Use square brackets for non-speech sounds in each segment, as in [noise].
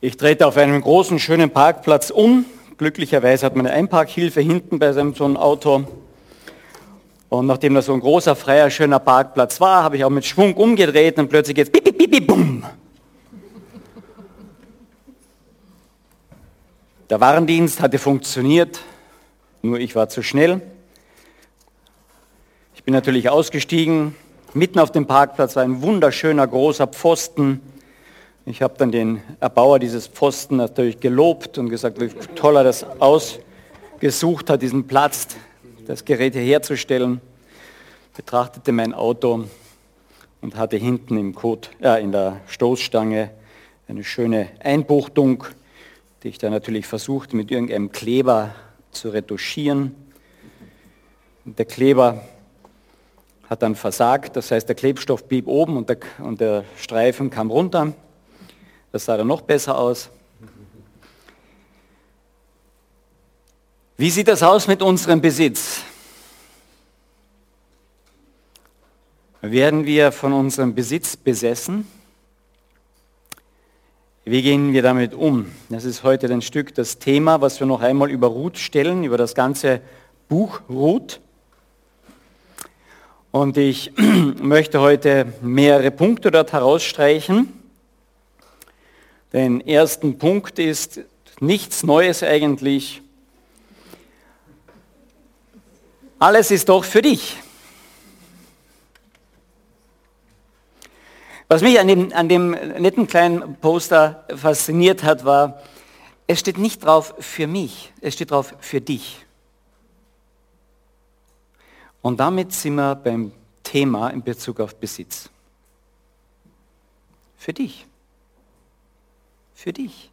Ich trete auf einem großen, schönen Parkplatz um. Glücklicherweise hat man eine Einparkhilfe hinten bei seinem so einem Auto. Und nachdem das so ein großer, freier, schöner Parkplatz war, habe ich auch mit Schwung umgedreht und plötzlich geht's pipi, pipi, bumm. Der Warndienst hatte funktioniert, nur ich war zu schnell. Ich bin natürlich ausgestiegen. Mitten auf dem Parkplatz war ein wunderschöner großer Pfosten. Ich habe dann den Erbauer dieses Pfosten natürlich gelobt und gesagt, wie toll er das ausgesucht hat, diesen Platz, das Gerät hier herzustellen. Betrachtete mein Auto und hatte hinten im Code, äh, in der Stoßstange eine schöne Einbuchtung, die ich dann natürlich versuchte mit irgendeinem Kleber zu retuschieren. Und der Kleber hat dann versagt, das heißt der Klebstoff blieb oben und der, und der Streifen kam runter. Das sah dann noch besser aus. Wie sieht das aus mit unserem Besitz? Werden wir von unserem Besitz besessen? Wie gehen wir damit um? Das ist heute ein Stück das Thema, was wir noch einmal über Ruth stellen, über das ganze Buch Ruth. Und ich [clears throat] möchte heute mehrere Punkte dort herausstreichen. Den ersten Punkt ist nichts Neues eigentlich. Alles ist doch für dich. Was mich an dem, an dem netten kleinen Poster fasziniert hat, war, es steht nicht drauf für mich, es steht drauf für dich. Und damit sind wir beim Thema in Bezug auf Besitz. Für dich. Für dich.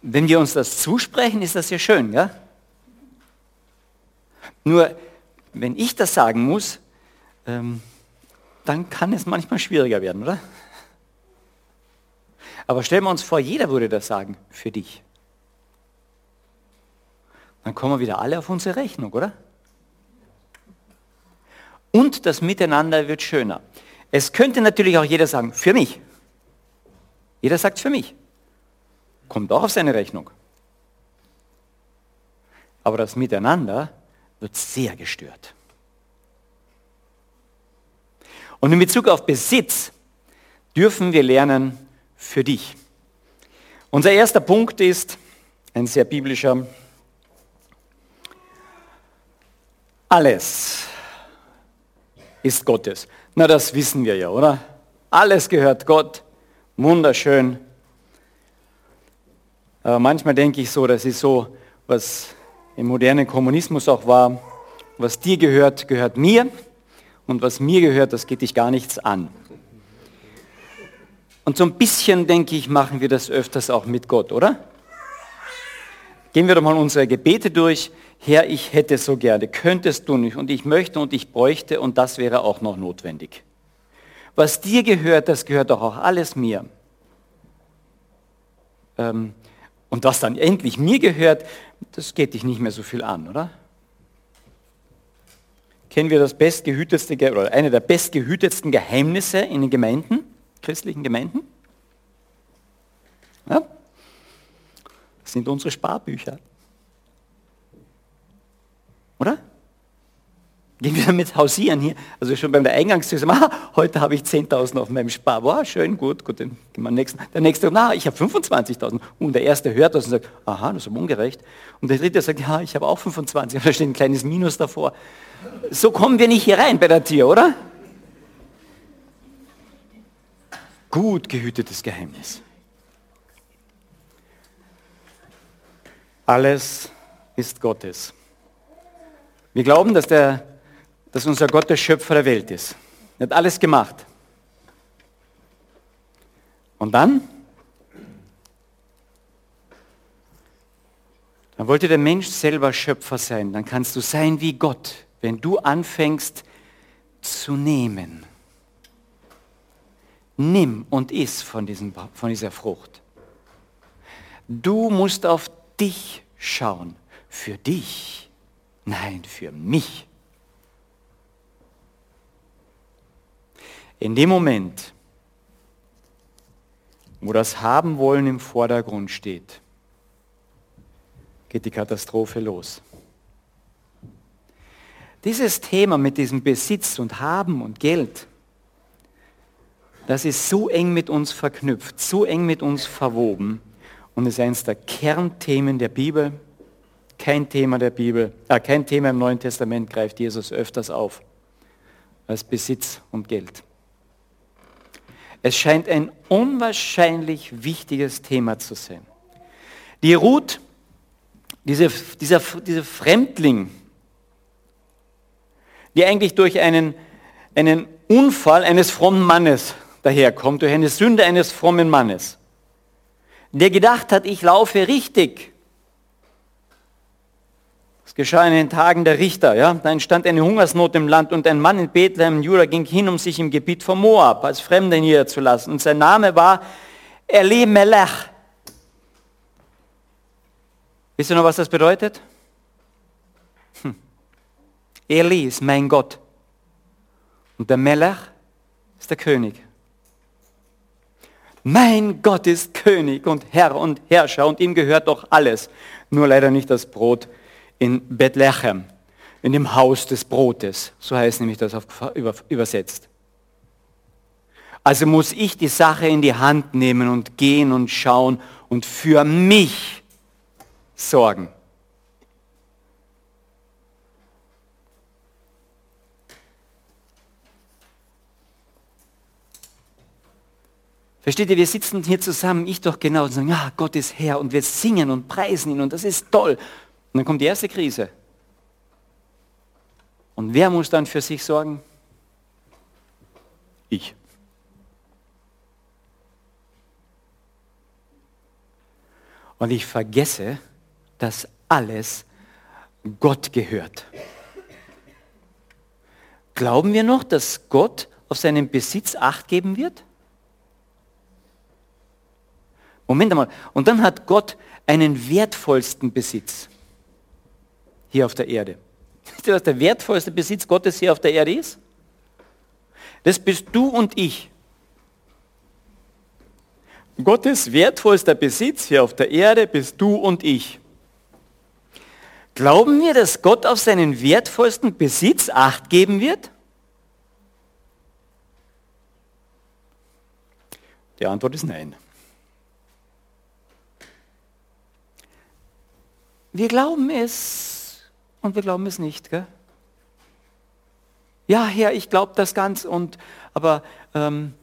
Wenn wir uns das zusprechen, ist das ja schön, ja? Nur, wenn ich das sagen muss, ähm, dann kann es manchmal schwieriger werden, oder? Aber stellen wir uns vor, jeder würde das sagen, für dich. Dann kommen wir wieder alle auf unsere Rechnung, oder? Und das Miteinander wird schöner. Es könnte natürlich auch jeder sagen, für mich. Jeder sagt für mich. Kommt auch auf seine Rechnung. Aber das Miteinander wird sehr gestört. Und in Bezug auf Besitz dürfen wir lernen für dich. Unser erster Punkt ist ein sehr biblischer. Alles ist Gottes. Na, das wissen wir ja, oder? Alles gehört Gott. Wunderschön. Aber manchmal denke ich so, das ist so, was im modernen Kommunismus auch war. Was dir gehört, gehört mir und was mir gehört, das geht dich gar nichts an. Und so ein bisschen, denke ich, machen wir das öfters auch mit Gott, oder? Gehen wir doch mal unsere Gebete durch. Herr, ich hätte so gerne, könntest du nicht und ich möchte und ich bräuchte und das wäre auch noch notwendig. Was dir gehört, das gehört doch auch alles mir. Ähm, und was dann endlich mir gehört, das geht dich nicht mehr so viel an, oder? kennen wir das bestgehütetste oder eine der bestgehütetsten Geheimnisse in den Gemeinden, christlichen Gemeinden. Ja? Sind unsere Sparbücher. Oder? Gehen wir damit hausieren hier. Also schon beim Eingangstür sagen, ah, heute habe ich 10.000 auf meinem Spar. Boah, schön, gut, gut, dann gehen wir nächsten. Der nächste, na, ich habe 25.000. Und der erste hört das und sagt, aha, das ist ungerecht. Und der dritte sagt, ja, ich habe auch 25. Und da steht ein kleines Minus davor. So kommen wir nicht hier rein bei der Tür, oder? Gut gehütetes Geheimnis. Alles ist Gottes. Wir glauben, dass der dass unser Gott der Schöpfer der Welt ist. Er hat alles gemacht. Und dann? Dann wollte der Mensch selber Schöpfer sein. Dann kannst du sein wie Gott, wenn du anfängst zu nehmen. Nimm und iss von, diesem, von dieser Frucht. Du musst auf dich schauen. Für dich. Nein, für mich. In dem Moment, wo das Haben wollen im Vordergrund steht, geht die Katastrophe los. Dieses Thema mit diesem Besitz und Haben und Geld, das ist so eng mit uns verknüpft, so eng mit uns verwoben und ist eines der Kernthemen der Bibel. Kein Thema der Bibel, äh, kein Thema im Neuen Testament greift Jesus öfters auf als Besitz und Geld. Es scheint ein unwahrscheinlich wichtiges Thema zu sein. Die Ruth, diese, dieser, dieser Fremdling, die eigentlich durch einen, einen Unfall eines frommen Mannes daherkommt, durch eine Sünde eines frommen Mannes, der gedacht hat, ich laufe richtig. Das geschah in den Tagen der Richter. Ja? Da entstand eine Hungersnot im Land und ein Mann in Bethlehem, in Juda, ging hin, um sich im Gebiet von Moab als Fremder niederzulassen. Und sein Name war Elimelech. Wisst ihr noch, was das bedeutet? Hm. Eli ist mein Gott. Und der Melech ist der König. Mein Gott ist König und Herr und Herrscher und ihm gehört doch alles. Nur leider nicht das Brot in Bethlehem, in dem Haus des Brotes. So heißt nämlich das auf, über, übersetzt. Also muss ich die Sache in die Hand nehmen und gehen und schauen und für mich sorgen. Versteht ihr, wir sitzen hier zusammen, ich doch genau, und sagen, ja, Gott ist Herr und wir singen und preisen ihn und das ist toll. Und dann kommt die erste Krise. Und wer muss dann für sich sorgen? Ich. Und ich vergesse, dass alles Gott gehört. Glauben wir noch, dass Gott auf seinen Besitz acht geben wird? Moment einmal. Und dann hat Gott einen wertvollsten Besitz hier auf der Erde. Wisst ihr, was der wertvollste Besitz Gottes hier auf der Erde ist? Das bist du und ich. Gottes wertvollster Besitz hier auf der Erde bist du und ich. Glauben wir, dass Gott auf seinen wertvollsten Besitz acht geben wird? Die Antwort ist nein. Wir glauben es und wir glauben es nicht. Gell? Ja, Herr, ich glaube das ganz und aber ähm,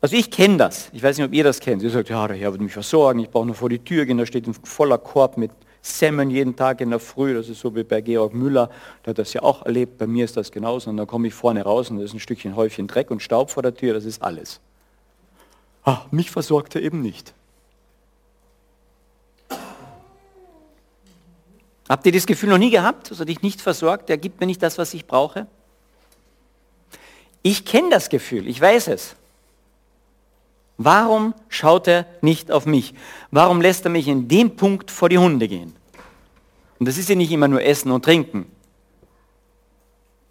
also ich kenne das. Ich weiß nicht, ob ihr das kennt. Ihr sagt, ja, der Herr wird mich versorgen. Ich brauche nur vor die Tür gehen. Da steht ein voller Korb mit Semmeln jeden Tag in der Früh. Das ist so wie bei Georg Müller. Der hat das ja auch erlebt. Bei mir ist das genauso. Und dann komme ich vorne raus und da ist ein Stückchen Häufchen Dreck und Staub vor der Tür. Das ist alles. Ah, mich versorgt er eben nicht. Habt ihr das Gefühl noch nie gehabt, dass er dich nicht versorgt? Er gibt mir nicht das, was ich brauche? Ich kenne das Gefühl, ich weiß es. Warum schaut er nicht auf mich? Warum lässt er mich in dem Punkt vor die Hunde gehen? Und das ist ja nicht immer nur Essen und Trinken,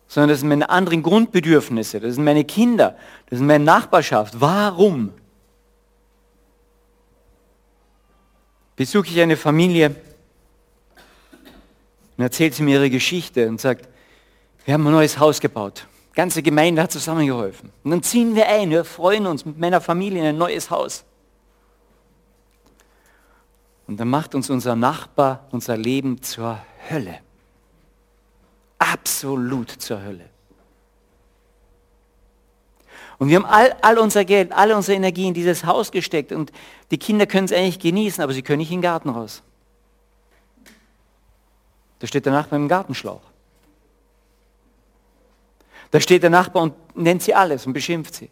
sondern das sind meine anderen Grundbedürfnisse, das sind meine Kinder, das sind meine Nachbarschaft. Warum? Besuche ich eine Familie, und erzählt sie mir ihre Geschichte und sagt, wir haben ein neues Haus gebaut. Die ganze Gemeinde hat zusammengeholfen. Und dann ziehen wir ein, wir freuen uns mit meiner Familie in ein neues Haus. Und dann macht uns unser Nachbar unser Leben zur Hölle. Absolut zur Hölle. Und wir haben all, all unser Geld, alle unsere Energie in dieses Haus gesteckt und die Kinder können es eigentlich genießen, aber sie können nicht in den Garten raus. Da steht der Nachbar im Gartenschlauch. Da steht der Nachbar und nennt sie alles und beschimpft sie.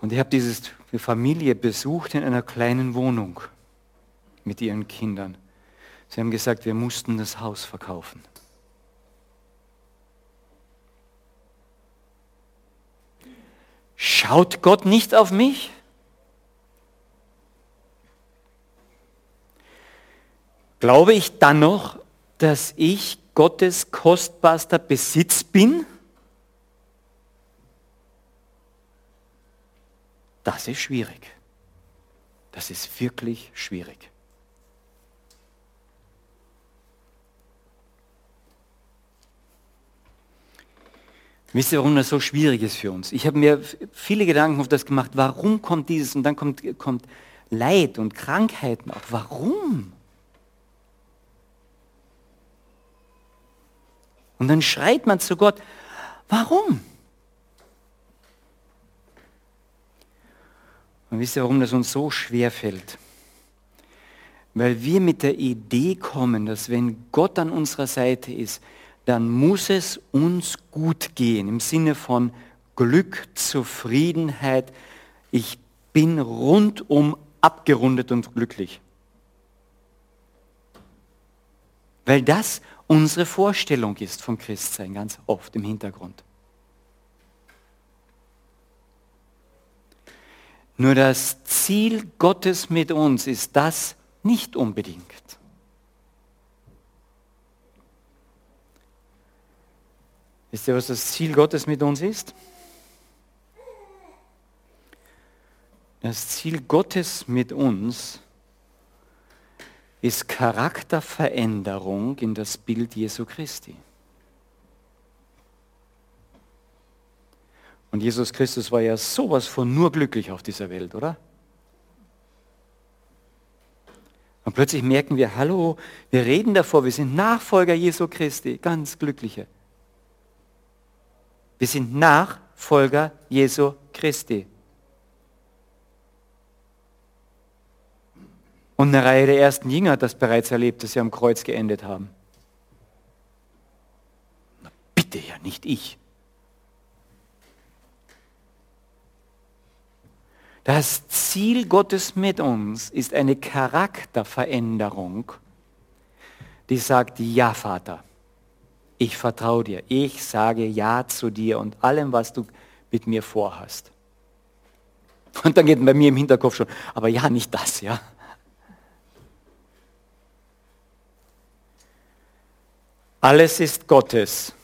Und ich habe diese Familie besucht in einer kleinen Wohnung mit ihren Kindern. Sie haben gesagt, wir mussten das Haus verkaufen. Schaut Gott nicht auf mich? Glaube ich dann noch, dass ich Gottes kostbarster Besitz bin? Das ist schwierig. Das ist wirklich schwierig. Wisst ihr, warum das so schwierig ist für uns? Ich habe mir viele Gedanken auf das gemacht. Warum kommt dieses? Und dann kommt, kommt Leid und Krankheiten auch? Warum? Und dann schreit man zu Gott, warum? Und wisst ihr, warum das uns so schwer fällt? Weil wir mit der Idee kommen, dass wenn Gott an unserer Seite ist, dann muss es uns gut gehen, im Sinne von Glück, Zufriedenheit. Ich bin rundum abgerundet und glücklich. Weil das unsere Vorstellung ist vom Christsein ganz oft im Hintergrund. Nur das Ziel Gottes mit uns ist das nicht unbedingt. Wisst ihr, was das Ziel Gottes mit uns ist? Das Ziel Gottes mit uns ist Charakterveränderung in das Bild Jesu Christi. Und Jesus Christus war ja sowas von nur glücklich auf dieser Welt, oder? Und plötzlich merken wir, hallo, wir reden davor, wir sind Nachfolger Jesu Christi, ganz glückliche. Wir sind Nachfolger Jesu Christi. Und eine Reihe der ersten Jünger hat das bereits erlebt, dass sie am Kreuz geendet haben. Na, bitte ja, nicht ich. Das Ziel Gottes mit uns ist eine Charakterveränderung, die sagt, ja Vater, ich vertraue dir, ich sage ja zu dir und allem, was du mit mir vorhast. Und dann geht bei mir im Hinterkopf schon, aber ja, nicht das, ja. Alles ist Gottes.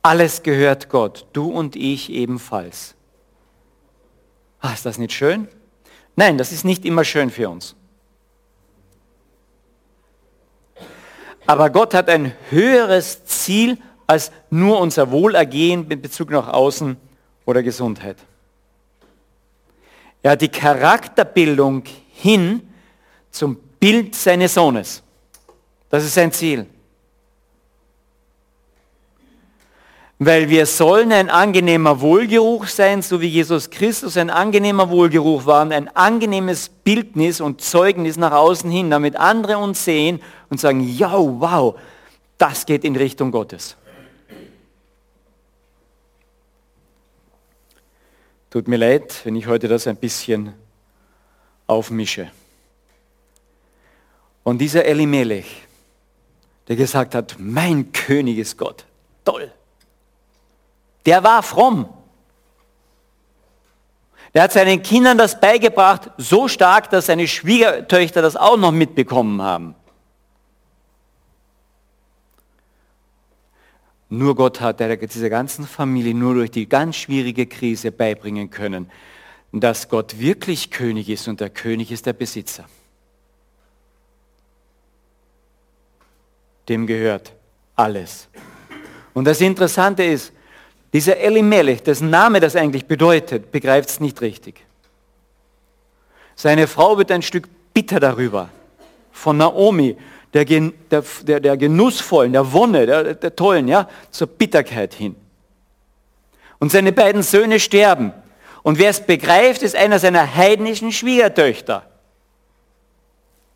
Alles gehört Gott. Du und ich ebenfalls. Ah, ist das nicht schön? Nein, das ist nicht immer schön für uns. Aber Gott hat ein höheres Ziel als nur unser Wohlergehen mit Bezug nach Außen oder Gesundheit. Er hat die Charakterbildung hin zum Bild seines Sohnes. Das ist sein Ziel. Weil wir sollen ein angenehmer Wohlgeruch sein, so wie Jesus Christus ein angenehmer Wohlgeruch war und ein angenehmes Bildnis und Zeugnis nach außen hin, damit andere uns sehen und sagen, ja, wow, das geht in Richtung Gottes. Tut mir leid, wenn ich heute das ein bisschen aufmische. Und dieser Elimelech, der gesagt hat, mein König ist Gott. Toll. Der war fromm. Der hat seinen Kindern das beigebracht, so stark, dass seine Schwiegertöchter das auch noch mitbekommen haben. Nur Gott hat dieser ganzen Familie nur durch die ganz schwierige Krise beibringen können, dass Gott wirklich König ist und der König ist der Besitzer. Dem gehört alles. Und das Interessante ist, dieser Elimelech, dessen Name das eigentlich bedeutet, begreift es nicht richtig. Seine Frau wird ein Stück bitter darüber. Von Naomi, der, der, der genussvollen, der Wonne, der, der tollen, ja, zur Bitterkeit hin. Und seine beiden Söhne sterben. Und wer es begreift, ist einer seiner heidnischen Schwiegertöchter.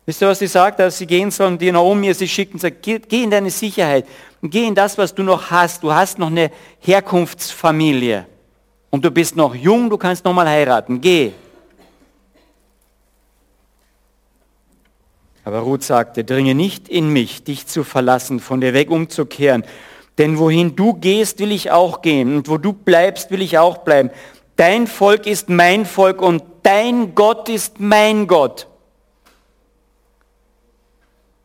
Wisst ihr, was sie sagt, als sie gehen sollen, die Naomi sie schicken, sagt, geh, geh in deine Sicherheit und geh in das, was du noch hast. Du hast noch eine Herkunftsfamilie und du bist noch jung, du kannst noch mal heiraten. Geh. Aber Ruth sagte, dringe nicht in mich, dich zu verlassen, von dir weg umzukehren. Denn wohin du gehst, will ich auch gehen. Und wo du bleibst, will ich auch bleiben. Dein Volk ist mein Volk und dein Gott ist mein Gott.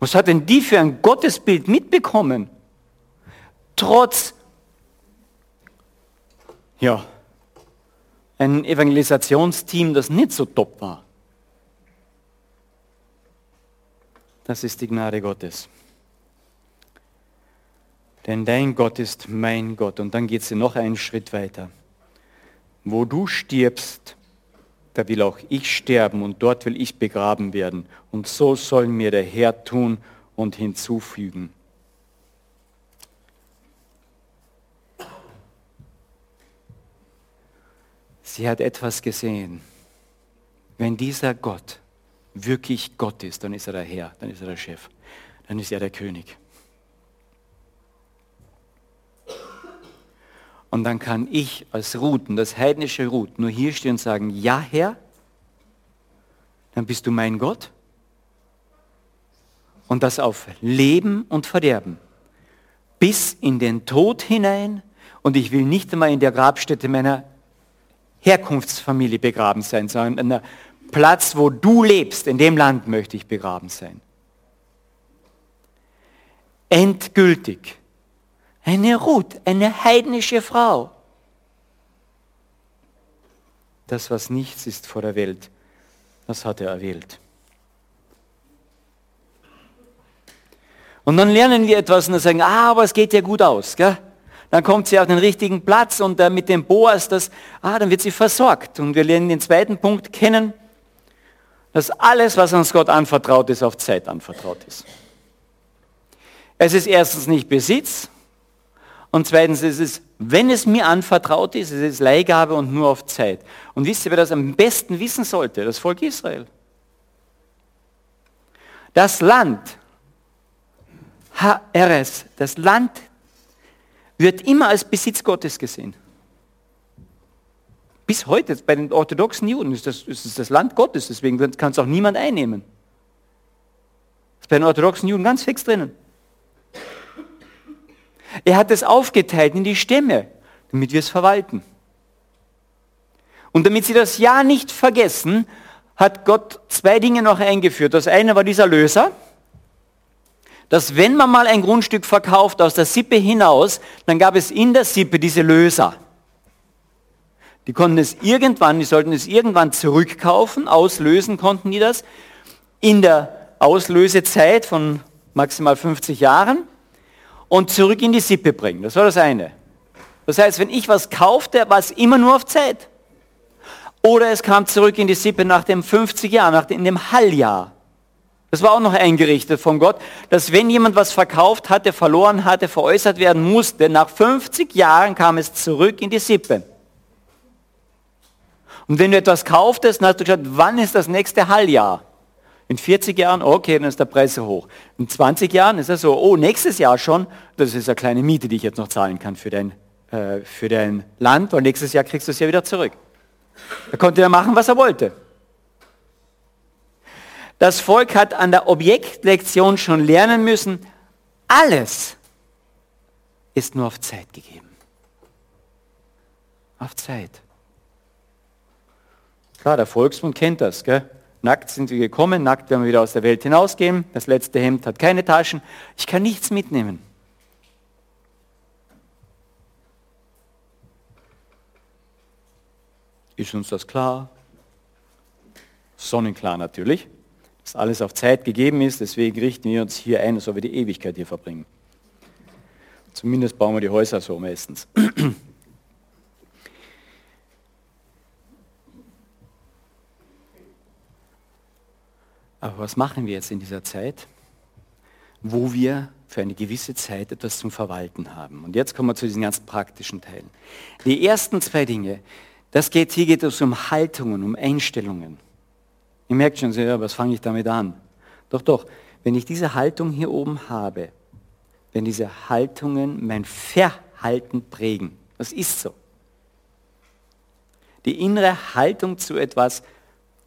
Was hat denn die für ein Gottesbild mitbekommen? Trotz, ja, ein Evangelisationsteam, das nicht so top war. Das ist die Gnade Gottes. Denn dein Gott ist mein Gott. Und dann geht sie noch einen Schritt weiter. Wo du stirbst, da will auch ich sterben und dort will ich begraben werden. Und so soll mir der Herr tun und hinzufügen. Sie hat etwas gesehen. Wenn dieser Gott wirklich Gott ist, dann ist er der Herr, dann ist er der Chef, dann ist er der König. Und dann kann ich als Ruth, das heidnische Ruth, nur hier stehen und sagen, ja Herr, dann bist du mein Gott. Und das auf Leben und Verderben. Bis in den Tod hinein. Und ich will nicht einmal in der Grabstätte meiner Herkunftsfamilie begraben sein, sondern an einem Platz, wo du lebst, in dem Land möchte ich begraben sein. Endgültig eine Ruth, eine heidnische Frau. Das, was nichts ist vor der Welt, das hat er erwählt. Und dann lernen wir etwas und dann sagen, ah, aber es geht ja gut aus. Gell? Dann kommt sie auf den richtigen Platz und äh, mit dem Boas, das, ah, dann wird sie versorgt. Und wir lernen den zweiten Punkt kennen, dass alles, was uns Gott anvertraut ist, auf Zeit anvertraut ist. Es ist erstens nicht Besitz, und zweitens ist es, wenn es mir anvertraut ist, es ist Leihgabe und nur auf Zeit. Und wisst ihr, wer das am besten wissen sollte? Das Volk Israel. Das Land, HRS, das Land wird immer als Besitz Gottes gesehen. Bis heute, bei den orthodoxen Juden, ist das, ist das Land Gottes, deswegen kann es auch niemand einnehmen. Das ist bei den orthodoxen Juden ganz fix drinnen. Er hat es aufgeteilt in die Stämme, damit wir es verwalten. Und damit sie das Ja nicht vergessen, hat Gott zwei Dinge noch eingeführt. Das eine war dieser Löser, dass wenn man mal ein Grundstück verkauft aus der Sippe hinaus, dann gab es in der Sippe diese Löser. Die konnten es irgendwann, die sollten es irgendwann zurückkaufen, auslösen konnten die das, in der Auslösezeit von maximal 50 Jahren und zurück in die Sippe bringen. Das war das eine. Das heißt, wenn ich was kaufte, war es immer nur auf Zeit. Oder es kam zurück in die Sippe nach dem 50 Jahr, nach dem, in dem Halljahr. Das war auch noch eingerichtet von Gott, dass wenn jemand was verkauft hatte, verloren hatte, veräußert werden musste, nach 50 Jahren kam es zurück in die Sippe. Und wenn du etwas kauftest, dann hast du geschaut, wann ist das nächste Halljahr? In 40 Jahren, okay, dann ist der Preis so hoch. In 20 Jahren ist er so, oh, nächstes Jahr schon, das ist eine kleine Miete, die ich jetzt noch zahlen kann für dein, äh, für dein Land, und nächstes Jahr kriegst du es ja wieder zurück. Da konnte er machen, was er wollte. Das Volk hat an der Objektlektion schon lernen müssen, alles ist nur auf Zeit gegeben. Auf Zeit. Klar, der Volksmund kennt das. Gell? Nackt sind wir gekommen, nackt werden wir wieder aus der Welt hinausgehen. Das letzte Hemd hat keine Taschen. Ich kann nichts mitnehmen. Ist uns das klar? Sonnenklar natürlich, dass alles auf Zeit gegeben ist. Deswegen richten wir uns hier ein, ob wir die Ewigkeit hier verbringen. Zumindest bauen wir die Häuser so meistens. [clears throat] Aber was machen wir jetzt in dieser Zeit, wo wir für eine gewisse Zeit etwas zum Verwalten haben? Und jetzt kommen wir zu diesen ganz praktischen Teilen. Die ersten zwei Dinge, das geht, hier geht es um Haltungen, um Einstellungen. Ihr merkt schon, ja, was fange ich damit an? Doch, doch, wenn ich diese Haltung hier oben habe, wenn diese Haltungen mein Verhalten prägen, das ist so. Die innere Haltung zu etwas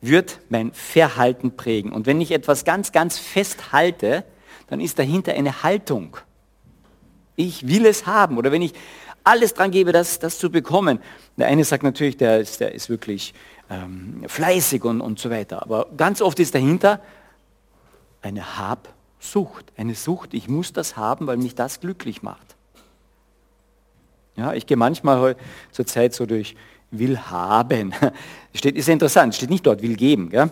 wird mein Verhalten prägen. Und wenn ich etwas ganz, ganz fest halte, dann ist dahinter eine Haltung. Ich will es haben. Oder wenn ich alles dran gebe, das, das zu bekommen. Der eine sagt natürlich, der ist, der ist wirklich ähm, fleißig und, und so weiter. Aber ganz oft ist dahinter eine Habsucht. Eine Sucht, ich muss das haben, weil mich das glücklich macht. Ja, ich gehe manchmal zur Zeit so durch will haben. [laughs] Steht, ist interessant, steht nicht dort, will geben, gell?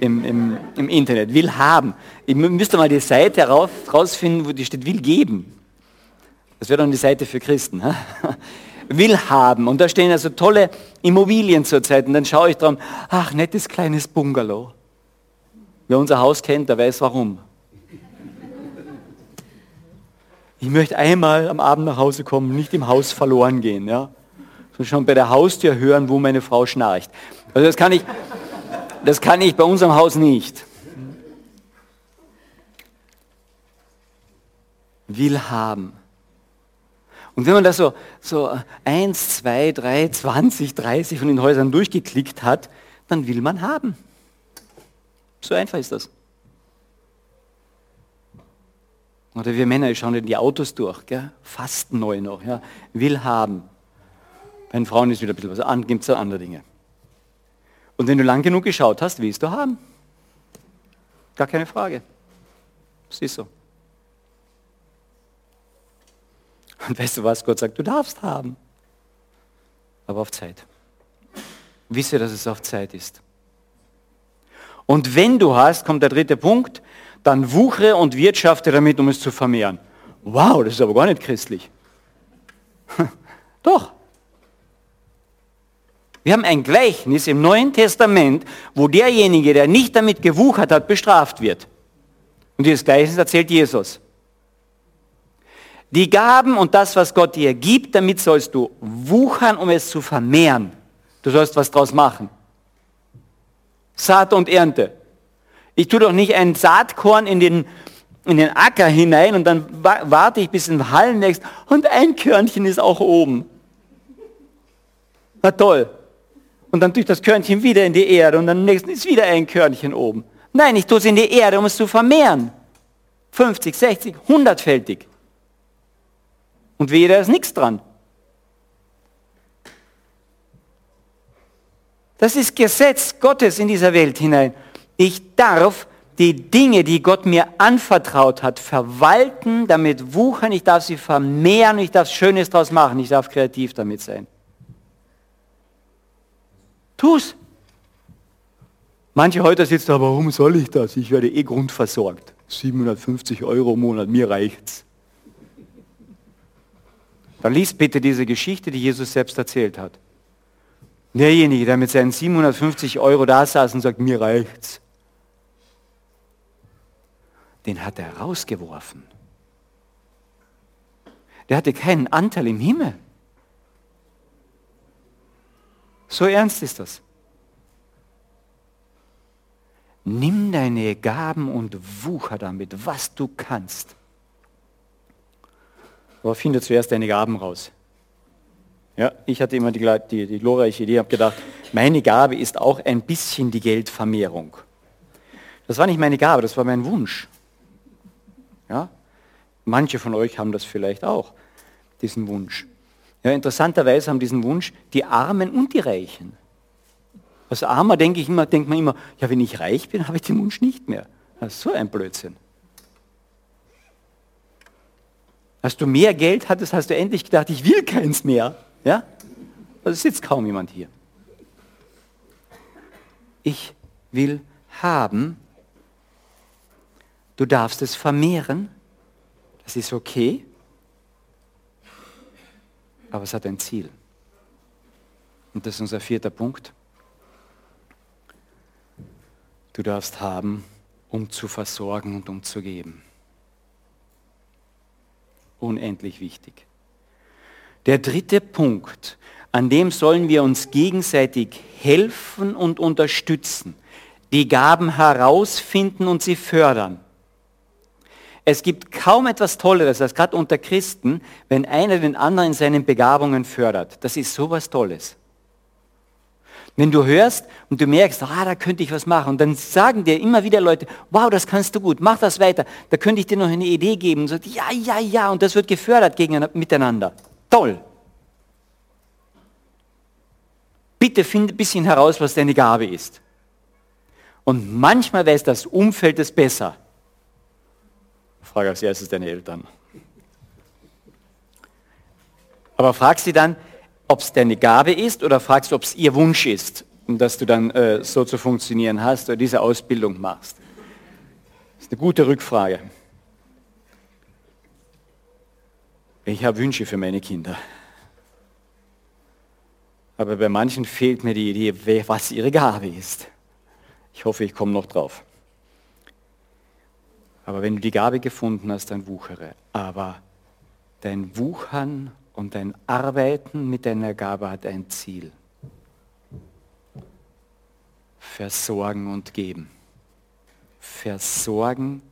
Im, im, im Internet, will haben. Ich müsste mal die Seite raus, rausfinden, wo die steht, will geben. Das wäre dann die Seite für Christen. [laughs] will haben. Und da stehen also tolle Immobilien zurzeit. Und dann schaue ich dran, ach, nettes kleines Bungalow. Wer unser Haus kennt, der weiß warum. Ich möchte einmal am Abend nach Hause kommen, nicht im Haus verloren gehen. Ja? Schon bei der Haustür hören, wo meine Frau schnarcht. Also das kann ich, das kann ich bei unserem Haus nicht. Will haben. Und wenn man das so, so 1, 2, 3, 20, 30 von den Häusern durchgeklickt hat, dann will man haben. So einfach ist das. Oder wir Männer schauen in die Autos durch, gell? fast neu noch, ja? will haben. Bei den Frauen ist wieder ein bisschen was an, gibt es andere Dinge. Und wenn du lang genug geschaut hast, willst du haben. Gar keine Frage. Das ist so. Und weißt du was? Gott sagt, du darfst haben. Aber auf Zeit. Wisse, dass es auf Zeit ist. Und wenn du hast, kommt der dritte Punkt, dann wuchere und wirtschafte damit, um es zu vermehren. Wow, das ist aber gar nicht christlich. [laughs] Doch. Wir haben ein Gleichnis im Neuen Testament, wo derjenige, der nicht damit gewuchert hat, bestraft wird. Und dieses Gleichnis erzählt Jesus. Die Gaben und das, was Gott dir gibt, damit sollst du wuchern, um es zu vermehren. Du sollst was draus machen. Saat und Ernte. Ich tue doch nicht ein Saatkorn in den, in den Acker hinein und dann warte ich bis in Hallen wächst und ein Körnchen ist auch oben. Na toll. Und dann tue ich das Körnchen wieder in die Erde und dann nächsten ist wieder ein Körnchen oben. Nein, ich tue es in die Erde, um es zu vermehren. 50, 60, 100-fältig. Und wehe, da ist nichts dran. Das ist Gesetz Gottes in dieser Welt hinein. Ich darf die Dinge, die Gott mir anvertraut hat, verwalten, damit wuchern, ich darf sie vermehren, ich darf Schönes daraus machen, ich darf kreativ damit sein. Tu's. Manche heute sitzen da, warum soll ich das? Ich werde eh grundversorgt. 750 Euro im Monat, mir reicht's. Dann liest bitte diese Geschichte, die Jesus selbst erzählt hat. Derjenige, der mit seinen 750 Euro da saß und sagt, mir reicht's, den hat er rausgeworfen. Der hatte keinen Anteil im Himmel. So ernst ist das. Nimm deine Gaben und wucher damit, was du kannst. Aber finde zuerst deine Gaben raus. Ja, ich hatte immer die, die, die glorreiche Idee, habe gedacht, meine Gabe ist auch ein bisschen die Geldvermehrung. Das war nicht meine Gabe, das war mein Wunsch. Ja? Manche von euch haben das vielleicht auch, diesen Wunsch. Ja, interessanterweise haben diesen Wunsch die Armen und die Reichen. Als Armer denke ich immer, denkt man immer, ja, wenn ich reich bin, habe ich den Wunsch nicht mehr. Das ist so ein Blödsinn. Als du mehr Geld hattest, hast du endlich gedacht, ich will keins mehr. Ja? Also sitzt kaum jemand hier. Ich will haben. Du darfst es vermehren. Das ist okay. Aber es hat ein Ziel. Und das ist unser vierter Punkt. Du darfst haben, um zu versorgen und um zu geben. Unendlich wichtig. Der dritte Punkt, an dem sollen wir uns gegenseitig helfen und unterstützen, die Gaben herausfinden und sie fördern. Es gibt kaum etwas Tolleres als gerade unter Christen, wenn einer den anderen in seinen Begabungen fördert. Das ist sowas Tolles. Wenn du hörst und du merkst, ah, da könnte ich was machen, und dann sagen dir immer wieder Leute, wow, das kannst du gut, mach das weiter, da könnte ich dir noch eine Idee geben. Und sagt, ja, ja, ja, und das wird gefördert miteinander. Toll. Bitte finde ein bisschen heraus, was deine Gabe ist. Und manchmal weiß das Umfeld es besser. Frage als erstes deine Eltern. Aber frag sie dann, ob es deine Gabe ist oder fragst du, ob es ihr Wunsch ist, dass du dann äh, so zu funktionieren hast oder diese Ausbildung machst? Das ist eine gute Rückfrage. Ich habe Wünsche für meine Kinder. Aber bei manchen fehlt mir die Idee, was ihre Gabe ist. Ich hoffe, ich komme noch drauf. Aber wenn du die Gabe gefunden hast, dann wuchere. Aber dein Wuchern und dein Arbeiten mit deiner Gabe hat ein Ziel. Versorgen und geben. Versorgen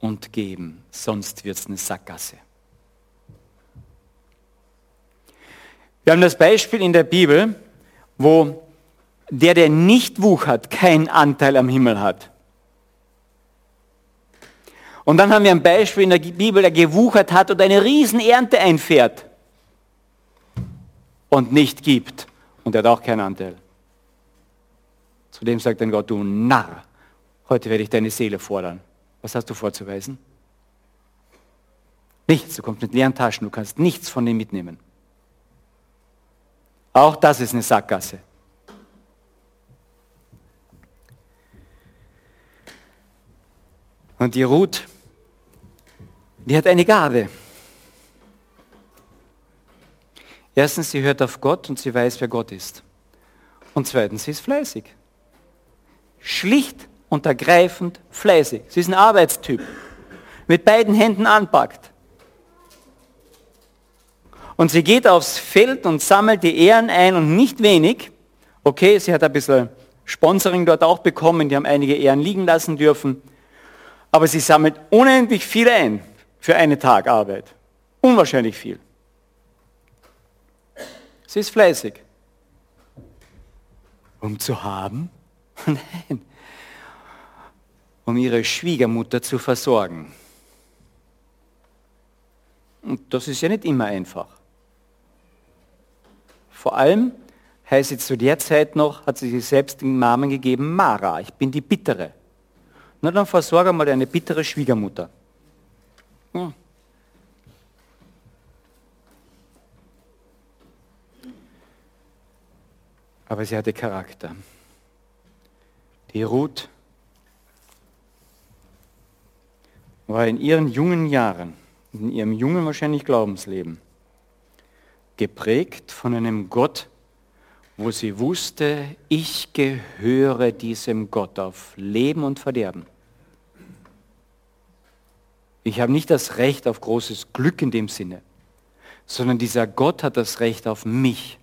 und geben. Sonst wird es eine Sackgasse. Wir haben das Beispiel in der Bibel, wo der, der nicht wuchert, keinen Anteil am Himmel hat. Und dann haben wir ein Beispiel in der Bibel, der gewuchert hat und eine riesen Ernte einfährt und nicht gibt. Und er hat auch keinen Anteil. Zudem sagt dann Gott, du Narr, heute werde ich deine Seele fordern. Was hast du vorzuweisen? Nichts, du kommst mit leeren Taschen, du kannst nichts von dem mitnehmen. Auch das ist eine Sackgasse. Und die Ruth, die hat eine Gabe. Erstens, sie hört auf Gott und sie weiß, wer Gott ist. Und zweitens, sie ist fleißig. Schlicht und ergreifend fleißig. Sie ist ein Arbeitstyp. Mit beiden Händen anpackt. Und sie geht aufs Feld und sammelt die Ehren ein und nicht wenig. Okay, sie hat ein bisschen Sponsoring dort auch bekommen, die haben einige Ehren liegen lassen dürfen. Aber sie sammelt unendlich viel ein für eine Tag Arbeit. Unwahrscheinlich viel. Sie ist fleißig. Um zu haben? [laughs] Nein. Um ihre Schwiegermutter zu versorgen. Und das ist ja nicht immer einfach. Vor allem heißt sie zu der Zeit noch, hat sie sich selbst den Namen gegeben, Mara, ich bin die Bittere. Na dann versorge mal deine bittere Schwiegermutter. Hm. aber sie hatte Charakter. Die Ruth war in ihren jungen Jahren, in ihrem jungen wahrscheinlich Glaubensleben, geprägt von einem Gott, wo sie wusste, ich gehöre diesem Gott auf Leben und Verderben. Ich habe nicht das Recht auf großes Glück in dem Sinne, sondern dieser Gott hat das Recht auf mich.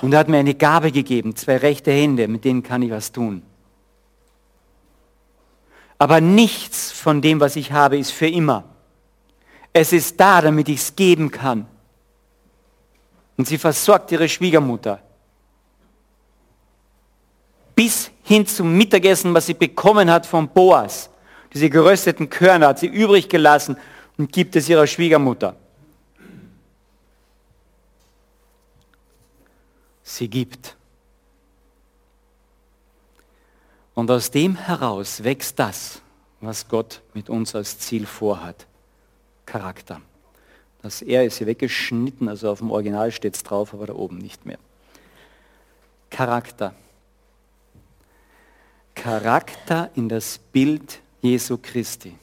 Und er hat mir eine Gabe gegeben, zwei rechte Hände, mit denen kann ich was tun. Aber nichts von dem, was ich habe, ist für immer. Es ist da, damit ich es geben kann. Und sie versorgt ihre Schwiegermutter. Bis hin zum Mittagessen, was sie bekommen hat von Boas. Diese gerösteten Körner hat sie übrig gelassen und gibt es ihrer Schwiegermutter. sie gibt. Und aus dem heraus wächst das, was Gott mit uns als Ziel vorhat. Charakter. Das R ist hier weggeschnitten, also auf dem Original steht es drauf, aber da oben nicht mehr. Charakter. Charakter in das Bild Jesu Christi.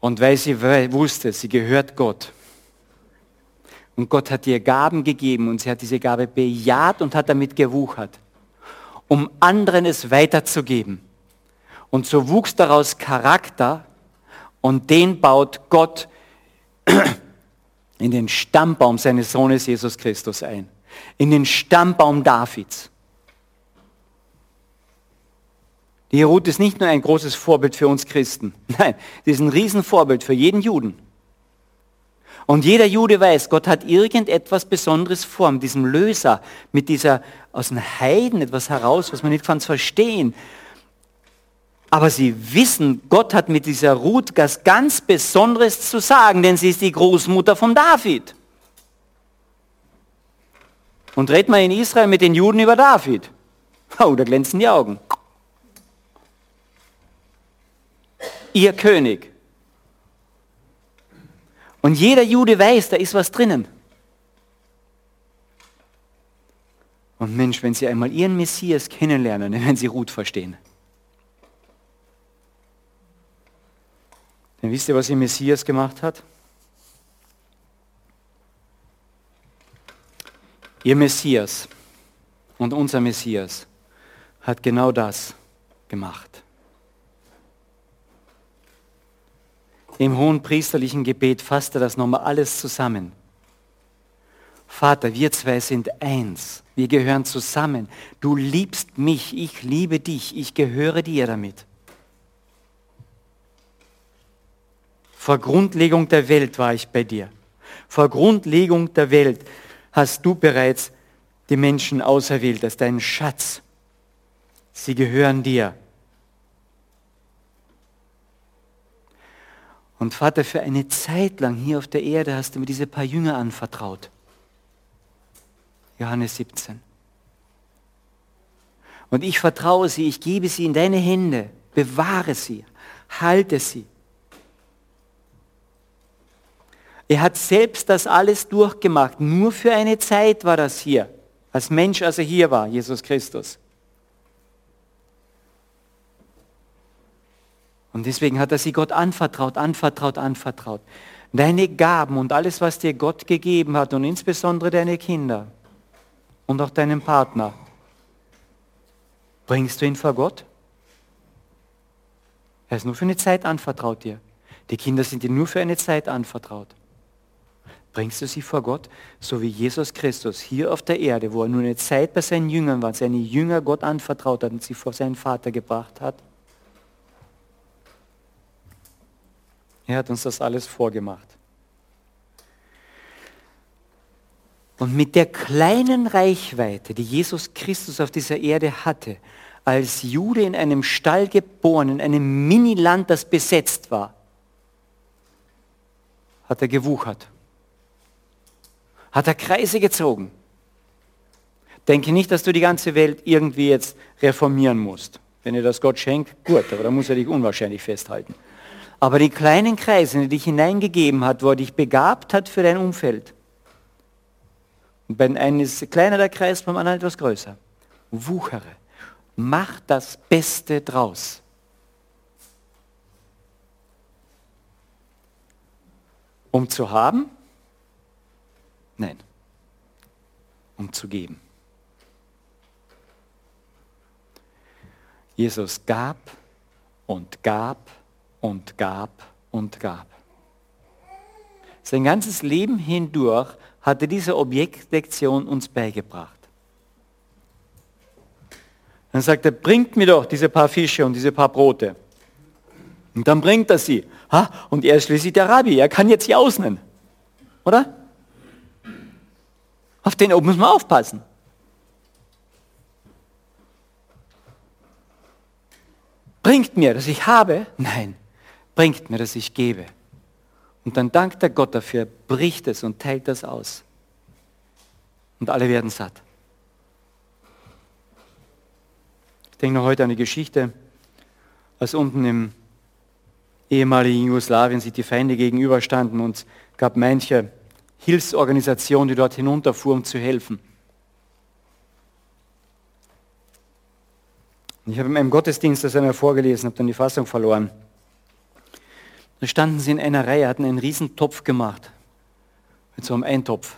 Und weil sie wusste, sie gehört Gott, und Gott hat ihr Gaben gegeben und sie hat diese Gabe bejaht und hat damit gewuchert, um anderen es weiterzugeben. Und so wuchs daraus Charakter und den baut Gott in den Stammbaum seines Sohnes Jesus Christus ein. In den Stammbaum Davids. Die Ruth ist nicht nur ein großes Vorbild für uns Christen. [laughs] Nein, sie ist ein Riesenvorbild für jeden Juden. Und jeder Jude weiß, Gott hat irgendetwas Besonderes vor, mit diesem Löser, mit dieser aus den Heiden etwas heraus, was man nicht ganz verstehen. Aber sie wissen, Gott hat mit dieser Ruth was ganz Besonderes zu sagen, denn sie ist die Großmutter von David. Und redet mal in Israel mit den Juden über David. Oh, da glänzen die Augen. Ihr König. Und jeder Jude weiß, da ist was drinnen. Und Mensch, wenn Sie einmal Ihren Messias kennenlernen, dann werden Sie Ruth verstehen. Denn wisst ihr, was Ihr Messias gemacht hat? Ihr Messias und unser Messias hat genau das gemacht. Im hohen priesterlichen Gebet fasst er das nochmal alles zusammen. Vater, wir zwei sind eins. Wir gehören zusammen. Du liebst mich, ich liebe dich, ich gehöre dir damit. Vor Grundlegung der Welt war ich bei dir. Vor Grundlegung der Welt hast du bereits die Menschen auserwählt als deinen Schatz. Sie gehören dir. Und Vater, für eine Zeit lang hier auf der Erde hast du mir diese paar Jünger anvertraut. Johannes 17. Und ich vertraue sie, ich gebe sie in deine Hände, bewahre sie, halte sie. Er hat selbst das alles durchgemacht. Nur für eine Zeit war das hier. Als Mensch, als er hier war, Jesus Christus. Und deswegen hat er sie Gott anvertraut, anvertraut, anvertraut. Deine Gaben und alles, was dir Gott gegeben hat und insbesondere deine Kinder und auch deinen Partner, bringst du ihn vor Gott? Er ist nur für eine Zeit anvertraut dir. Die Kinder sind dir nur für eine Zeit anvertraut. Bringst du sie vor Gott, so wie Jesus Christus hier auf der Erde, wo er nur eine Zeit bei seinen Jüngern war, seine Jünger Gott anvertraut hat und sie vor seinen Vater gebracht hat? Er hat uns das alles vorgemacht. Und mit der kleinen Reichweite, die Jesus Christus auf dieser Erde hatte, als Jude in einem Stall geboren, in einem Miniland, das besetzt war, hat er gewuchert. Hat er Kreise gezogen. Denke nicht, dass du die ganze Welt irgendwie jetzt reformieren musst. Wenn dir das Gott schenkt, gut, aber da muss er dich unwahrscheinlich festhalten. Aber die kleinen Kreise, die dich hineingegeben hat, wo er dich begabt hat für dein Umfeld. Und beim einen ist kleiner der Kreis, beim anderen etwas größer. Wuchere. Mach das Beste draus. Um zu haben? Nein. Um zu geben. Jesus gab und gab und gab und gab. Sein ganzes Leben hindurch hatte diese Objektlektion uns beigebracht. Dann sagt er, bringt mir doch diese paar Fische und diese paar Brote. Und dann bringt er sie. Ha? Und er ist schließlich der Rabbi, er kann jetzt ausnehmen. Oder? Auf den oben muss man aufpassen. Bringt mir, dass ich habe? Nein bringt mir, dass ich gebe. Und dann dankt der Gott dafür, bricht es und teilt das aus. Und alle werden satt. Ich denke noch heute an die Geschichte, als unten im ehemaligen Jugoslawien sich die Feinde gegenüberstanden und gab manche Hilfsorganisationen, die dort hinunterfuhren, um zu helfen. Ich habe in meinem Gottesdienst das einmal vorgelesen, habe dann die Fassung verloren. Da standen sie in einer Reihe, hatten einen riesen Topf gemacht, mit so einem Eintopf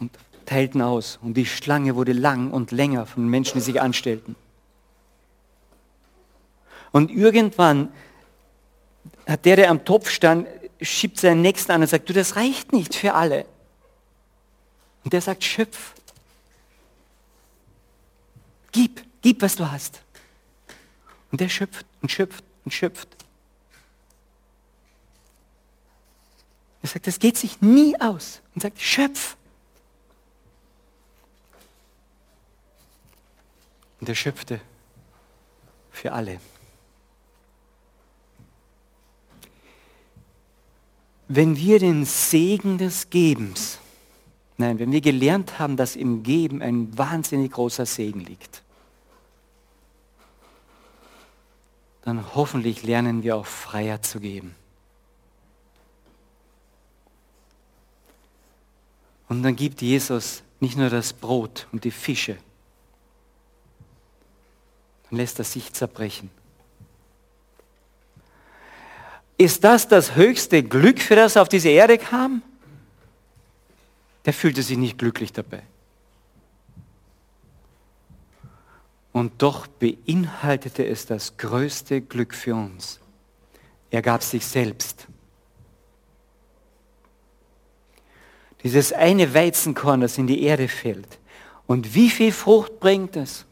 und teilten aus. Und die Schlange wurde lang und länger von Menschen, die sich anstellten. Und irgendwann hat der, der am Topf stand, schiebt seinen Nächsten an und sagt, du, das reicht nicht für alle. Und der sagt, schöpf. Gib, gib, was du hast. Und der schöpft und schöpft und schöpft. Er sagt, das geht sich nie aus. Und sagt, schöpf. Und er schöpfte für alle. Wenn wir den Segen des Gebens, nein, wenn wir gelernt haben, dass im Geben ein wahnsinnig großer Segen liegt, dann hoffentlich lernen wir auch freier zu geben. Und dann gibt Jesus nicht nur das Brot und die Fische, dann lässt er sich zerbrechen. Ist das das höchste Glück, für das er auf diese Erde kam? Der fühlte sich nicht glücklich dabei. Und doch beinhaltete es das größte Glück für uns. Er gab sich selbst. Dieses eine Weizenkorn, das in die Erde fällt. Und wie viel Frucht bringt es?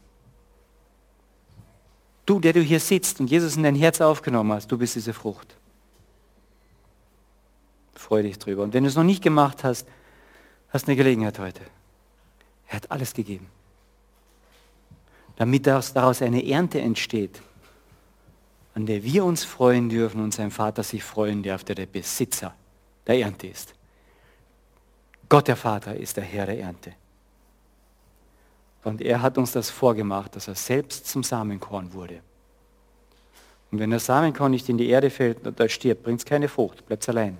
Du, der du hier sitzt und Jesus in dein Herz aufgenommen hast, du bist diese Frucht. Freu dich drüber. Und wenn du es noch nicht gemacht hast, hast eine Gelegenheit heute. Er hat alles gegeben. Damit daraus eine Ernte entsteht, an der wir uns freuen dürfen und sein Vater sich freuen darf, der der Besitzer der Ernte ist. Gott der Vater ist der Herr der Ernte. Und er hat uns das vorgemacht, dass er selbst zum Samenkorn wurde. Und wenn der Samenkorn nicht in die Erde fällt und er stirbt, bringt es keine Frucht, bleibt es allein.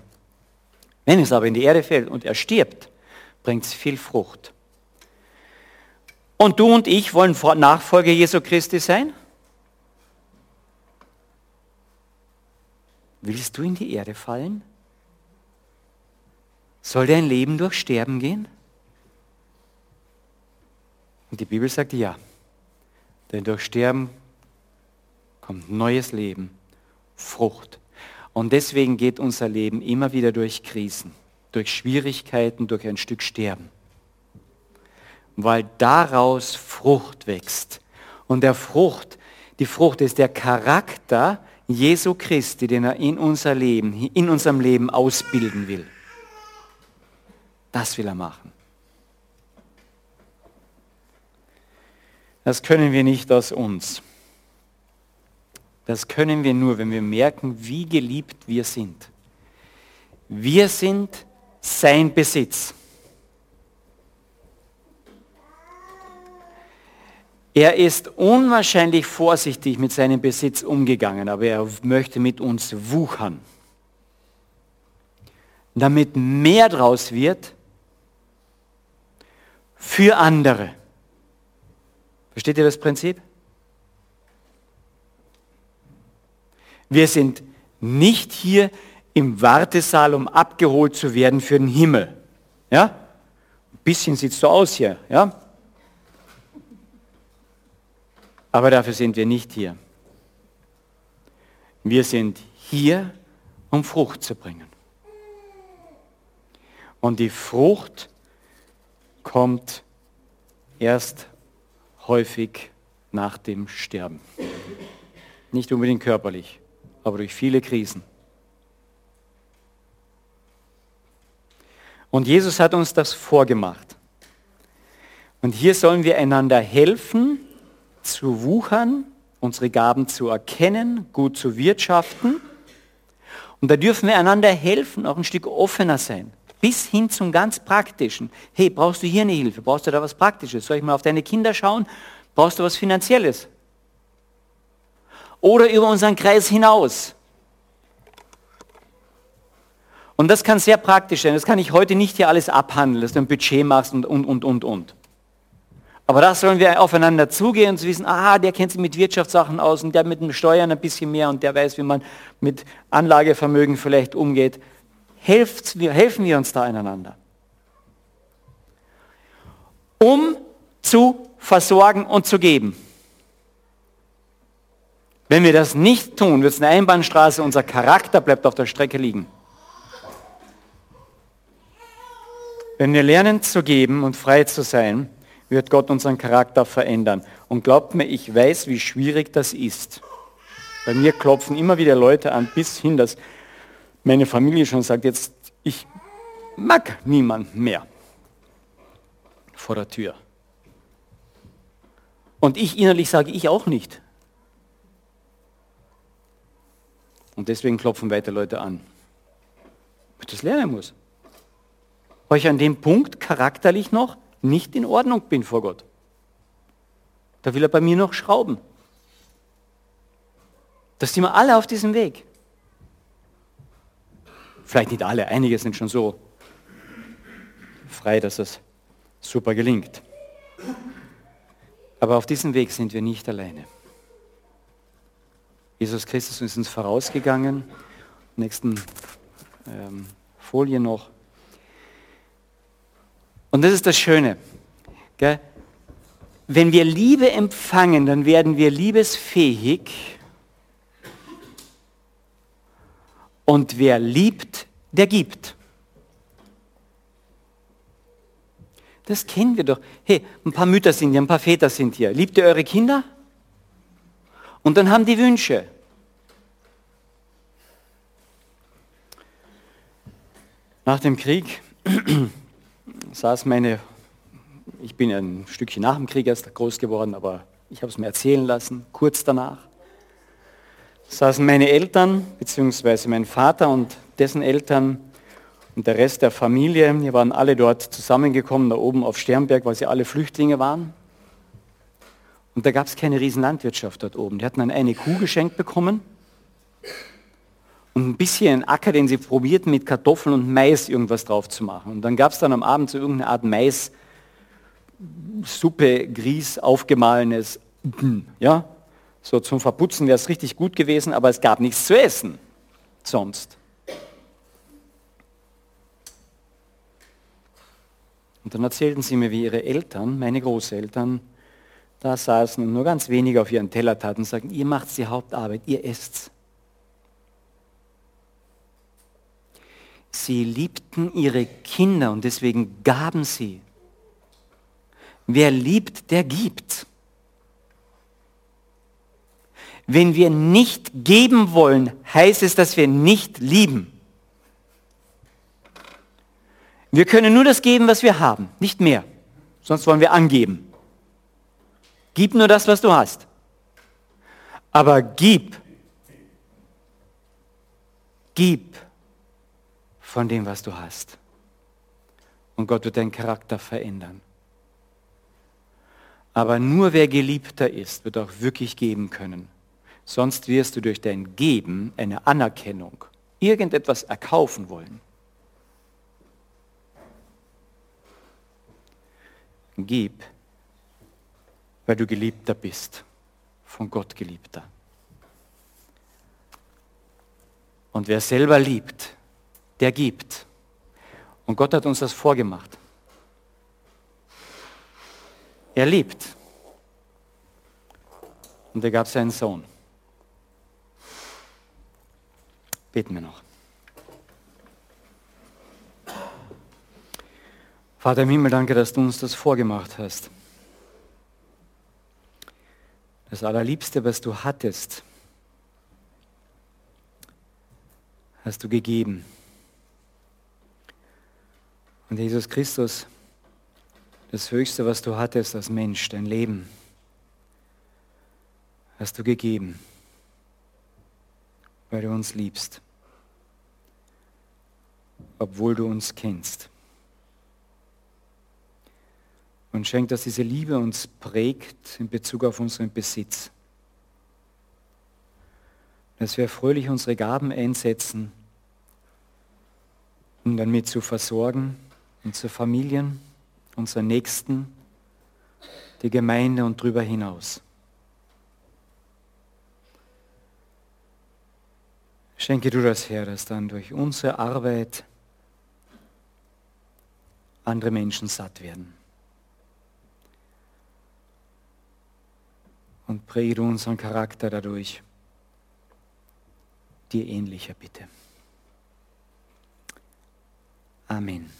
Wenn es aber in die Erde fällt und er stirbt, bringt es viel Frucht. Und du und ich wollen Nachfolger Jesu Christi sein? Willst du in die Erde fallen? Soll dein Leben durch Sterben gehen? Und die Bibel sagt ja. Denn durch Sterben kommt neues Leben, Frucht. Und deswegen geht unser Leben immer wieder durch Krisen, durch Schwierigkeiten, durch ein Stück Sterben. Weil daraus Frucht wächst. Und der Frucht, die Frucht ist der Charakter Jesu Christi, den er in unser Leben, in unserem Leben ausbilden will. Das will er machen. Das können wir nicht aus uns. Das können wir nur, wenn wir merken, wie geliebt wir sind. Wir sind sein Besitz. Er ist unwahrscheinlich vorsichtig mit seinem Besitz umgegangen, aber er möchte mit uns wuchern. Damit mehr draus wird, für andere. Versteht ihr das Prinzip? Wir sind nicht hier im Wartesaal, um abgeholt zu werden für den Himmel. Ja? Ein bisschen sieht es so aus hier. Ja? Aber dafür sind wir nicht hier. Wir sind hier, um Frucht zu bringen. Und die Frucht kommt erst häufig nach dem Sterben. Nicht unbedingt körperlich, aber durch viele Krisen. Und Jesus hat uns das vorgemacht. Und hier sollen wir einander helfen, zu wuchern, unsere Gaben zu erkennen, gut zu wirtschaften. Und da dürfen wir einander helfen, auch ein Stück offener sein bis hin zum ganz Praktischen. Hey, brauchst du hier eine Hilfe? Brauchst du da was Praktisches? Soll ich mal auf deine Kinder schauen? Brauchst du was Finanzielles? Oder über unseren Kreis hinaus? Und das kann sehr praktisch sein. Das kann ich heute nicht hier alles abhandeln, dass du ein Budget machst und, und, und, und, und. Aber da sollen wir aufeinander zugehen und zu wissen, aha, der kennt sich mit Wirtschaftssachen aus und der mit dem Steuern ein bisschen mehr und der weiß, wie man mit Anlagevermögen vielleicht umgeht helfen wir uns da einander. Um zu versorgen und zu geben. Wenn wir das nicht tun, wird es eine Einbahnstraße, unser Charakter bleibt auf der Strecke liegen. Wenn wir lernen zu geben und frei zu sein, wird Gott unseren Charakter verändern. Und glaubt mir, ich weiß, wie schwierig das ist. Bei mir klopfen immer wieder Leute an, bis hin, dass meine Familie schon sagt, jetzt, ich mag niemand mehr vor der Tür. Und ich innerlich sage, ich auch nicht. Und deswegen klopfen weiter Leute an. Weil ich das lernen muss. Weil ich an dem Punkt charakterlich noch nicht in Ordnung bin vor Gott. Da will er bei mir noch schrauben. Das sind wir alle auf diesem Weg. Vielleicht nicht alle, einige sind schon so frei, dass es super gelingt. Aber auf diesem Weg sind wir nicht alleine. Jesus Christus ist uns vorausgegangen. Nächsten ähm, Folie noch. Und das ist das Schöne. Gell? Wenn wir Liebe empfangen, dann werden wir liebesfähig. Und wer liebt, der gibt. Das kennen wir doch. Hey, ein paar Mütter sind hier, ein paar Väter sind hier. Liebt ihr eure Kinder? Und dann haben die Wünsche. Nach dem Krieg [clears throat] saß meine, ich bin ein Stückchen nach dem Krieg erst groß geworden, aber ich habe es mir erzählen lassen, kurz danach, saßen meine Eltern, beziehungsweise mein Vater und dessen Eltern und der Rest der Familie, die waren alle dort zusammengekommen, da oben auf Sternberg, weil sie alle Flüchtlinge waren. Und da gab es keine Riesenlandwirtschaft dort oben. Die hatten dann eine Kuh geschenkt bekommen und ein bisschen Acker, den sie probierten mit Kartoffeln und Mais irgendwas drauf zu machen. Und dann gab es dann am Abend so irgendeine Art Mais, Suppe, Grieß, aufgemahlenes, ja, so zum Verputzen wäre es richtig gut gewesen, aber es gab nichts zu essen sonst. Und dann erzählten sie mir, wie ihre Eltern, meine Großeltern, da saßen und nur ganz wenige auf ihren Teller taten und sagten, ihr macht die Hauptarbeit, ihr esst's. Sie liebten ihre Kinder und deswegen gaben sie. Wer liebt, der gibt. Wenn wir nicht geben wollen, heißt es, dass wir nicht lieben. Wir können nur das geben, was wir haben, nicht mehr. Sonst wollen wir angeben. Gib nur das, was du hast. Aber gib. Gib von dem, was du hast. Und Gott wird deinen Charakter verändern. Aber nur wer geliebter ist, wird auch wirklich geben können. Sonst wirst du durch dein Geben eine Anerkennung, irgendetwas erkaufen wollen. Gib, weil du geliebter bist, von Gott geliebter. Und wer selber liebt, der gibt. Und Gott hat uns das vorgemacht. Er liebt. Und er gab seinen Sohn. Beten wir noch. Vater im Himmel, danke, dass du uns das vorgemacht hast. Das Allerliebste, was du hattest, hast du gegeben. Und Jesus Christus, das Höchste, was du hattest als Mensch, dein Leben, hast du gegeben, weil du uns liebst, obwohl du uns kennst. Und schenkt, dass diese Liebe uns prägt in Bezug auf unseren Besitz. Dass wir fröhlich unsere Gaben einsetzen, um damit zu versorgen, unsere Familien, unsere Nächsten, die Gemeinde und darüber hinaus. Schenke du das, Herr, dass dann durch unsere Arbeit andere Menschen satt werden. und präge du unseren Charakter dadurch dir ähnlicher, bitte. Amen.